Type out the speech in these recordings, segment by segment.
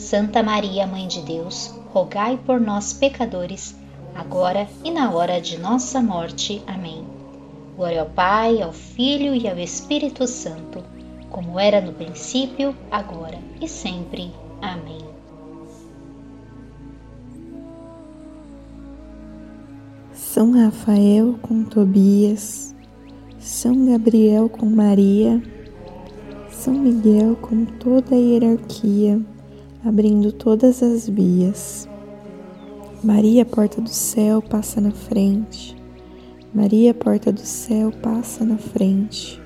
Santa Maria, Mãe de Deus, rogai por nós, pecadores, agora e na hora de nossa morte. Amém. Glória ao Pai, ao Filho e ao Espírito Santo como era no princípio, agora e sempre. Amém. São Rafael com Tobias, São Gabriel com Maria, São Miguel com toda a hierarquia, abrindo todas as vias. Maria, porta do céu, passa na frente. Maria, porta do céu, passa na frente.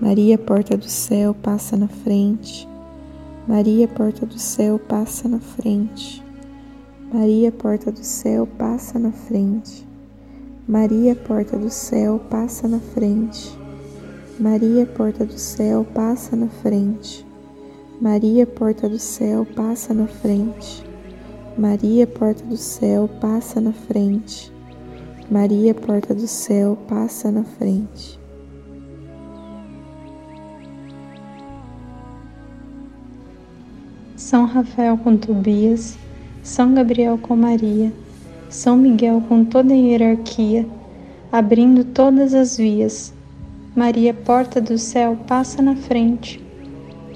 Maria, porta do céu, passa na frente. Maria, porta do céu, passa na frente. Maria, porta do céu, passa na frente. Maria, porta do céu, passa na frente. Maria, porta do céu, passa na frente. Maria, porta do céu, passa na frente. Maria, porta do céu, passa na frente. Maria, porta do céu, passa na frente. São Rafael com Tobias, São Gabriel com Maria, São Miguel com toda a hierarquia, abrindo todas as vias. Maria, porta do céu, passa na frente.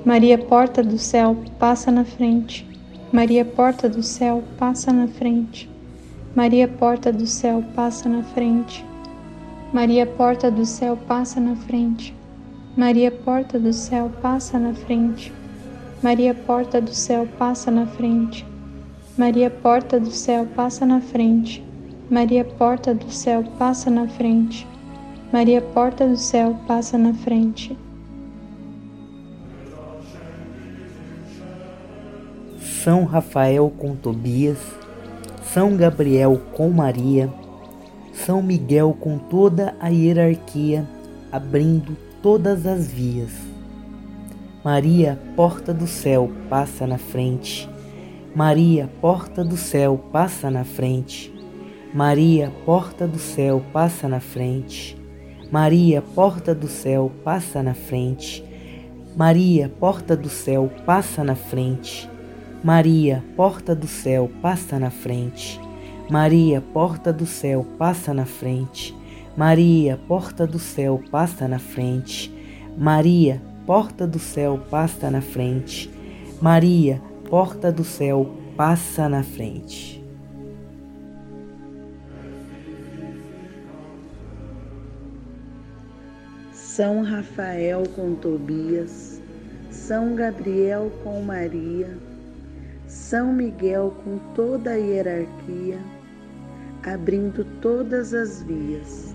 Maria, porta do céu, passa na frente. Maria, porta do céu, passa na frente. Maria, porta do céu, passa na frente. Maria, porta do céu, passa na frente. Maria, porta do céu, passa na frente. Maria, porta do céu, passa na frente. Maria, porta do céu, passa na frente. Maria, porta do céu, passa na frente. Maria, porta do céu, passa na frente. São Rafael com Tobias, São Gabriel com Maria, São Miguel com toda a hierarquia, abrindo todas as vias. Maria, porta do céu, passa na frente. Maria, porta do céu, passa na frente. Maria, porta do céu, passa na frente. Maria, porta do céu, passa na frente. Maria, porta do céu, passa na frente. Maria, porta do céu, passa na frente. Maria, porta do céu, passa na frente. Maria, porta do céu, passa na frente. Maria, porta do céu, passa na frente. Maria, porta do céu, passa na frente. São Rafael com Tobias, São Gabriel com Maria, São Miguel com toda a hierarquia, abrindo todas as vias.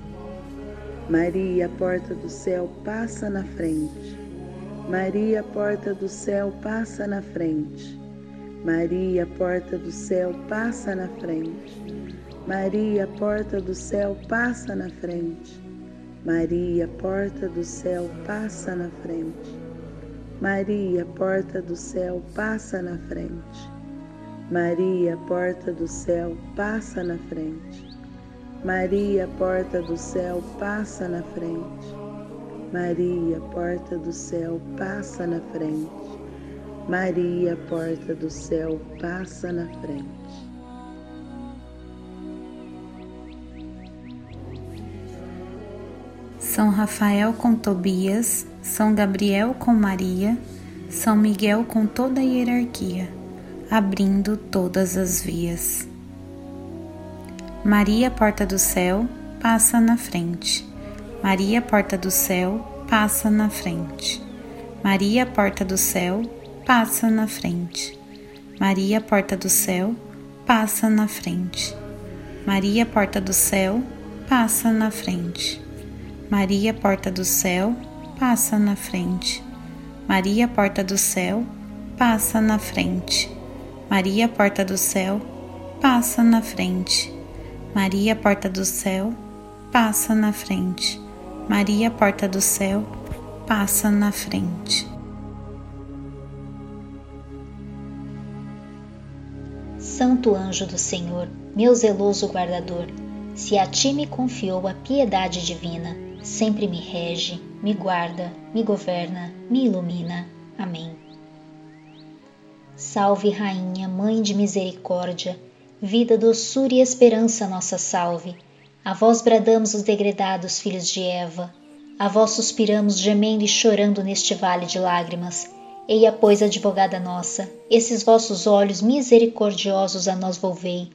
Maria, porta do céu, passa na frente. Maria, porta do céu, passa na frente. Maria, porta do céu, passa na frente. Maria, porta do céu, passa na frente. Maria, porta do céu, passa na frente. Maria, porta do céu, passa na frente. Maria, porta do céu, passa na frente. Maria, porta do céu, passa na frente. Maria, porta do céu, passa na frente. Maria, porta do céu, passa na frente. São Rafael com Tobias, São Gabriel com Maria, São Miguel com toda a hierarquia, abrindo todas as vias. Maria, porta do céu, passa na frente. Maria, porta do céu, passa na frente. Maria, porta do céu, passa na frente. Maria, porta do céu, passa na frente. Maria, porta do céu, passa na frente. Maria, porta do céu, passa na frente. Maria, porta do céu, passa na frente. Maria, porta do céu, passa na frente. Maria, porta do céu, passa na frente. Maria, porta do céu, passa na frente. Santo anjo do Senhor, meu zeloso guardador, se a ti me confiou a piedade divina, sempre me rege, me guarda, me governa, me ilumina. Amém. Salve, Rainha, Mãe de Misericórdia Vida, doçura e esperança, nossa salve. A vós bradamos os degredados filhos de Eva. A vós suspiramos, gemendo e chorando neste vale de lágrimas. Eia, pois, advogada nossa, esses vossos olhos misericordiosos a nós volvei,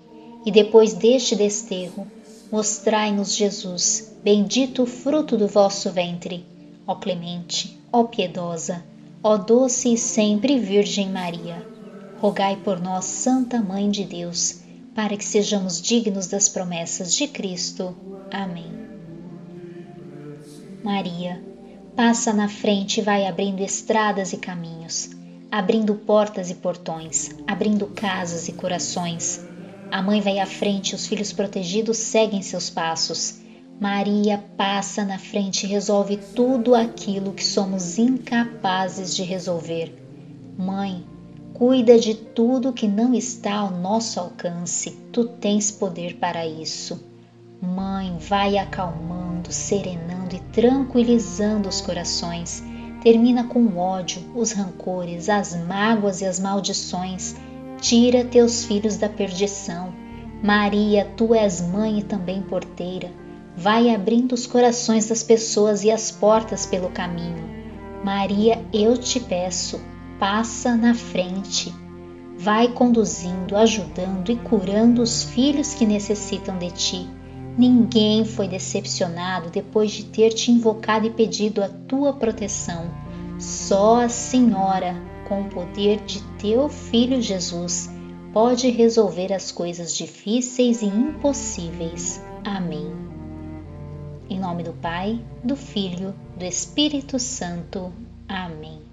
e depois deste desterro, mostrai-nos Jesus, bendito o fruto do vosso ventre. Ó clemente, ó piedosa, ó doce e sempre Virgem Maria, rogai por nós, Santa Mãe de Deus para que sejamos dignos das promessas de Cristo. Amém. Maria, passa na frente e vai abrindo estradas e caminhos, abrindo portas e portões, abrindo casas e corações. A mãe vai à frente, os filhos protegidos seguem seus passos. Maria passa na frente e resolve tudo aquilo que somos incapazes de resolver. Mãe, Cuida de tudo que não está ao nosso alcance, tu tens poder para isso. Mãe, vai acalmando, serenando e tranquilizando os corações. Termina com o ódio, os rancores, as mágoas e as maldições. Tira teus filhos da perdição. Maria, tu és mãe e também porteira. Vai abrindo os corações das pessoas e as portas pelo caminho. Maria, eu te peço, passa na frente, vai conduzindo, ajudando e curando os filhos que necessitam de ti. Ninguém foi decepcionado depois de ter te invocado e pedido a tua proteção. Só a Senhora, com o poder de teu Filho Jesus, pode resolver as coisas difíceis e impossíveis. Amém. Em nome do Pai, do Filho, do Espírito Santo. Amém.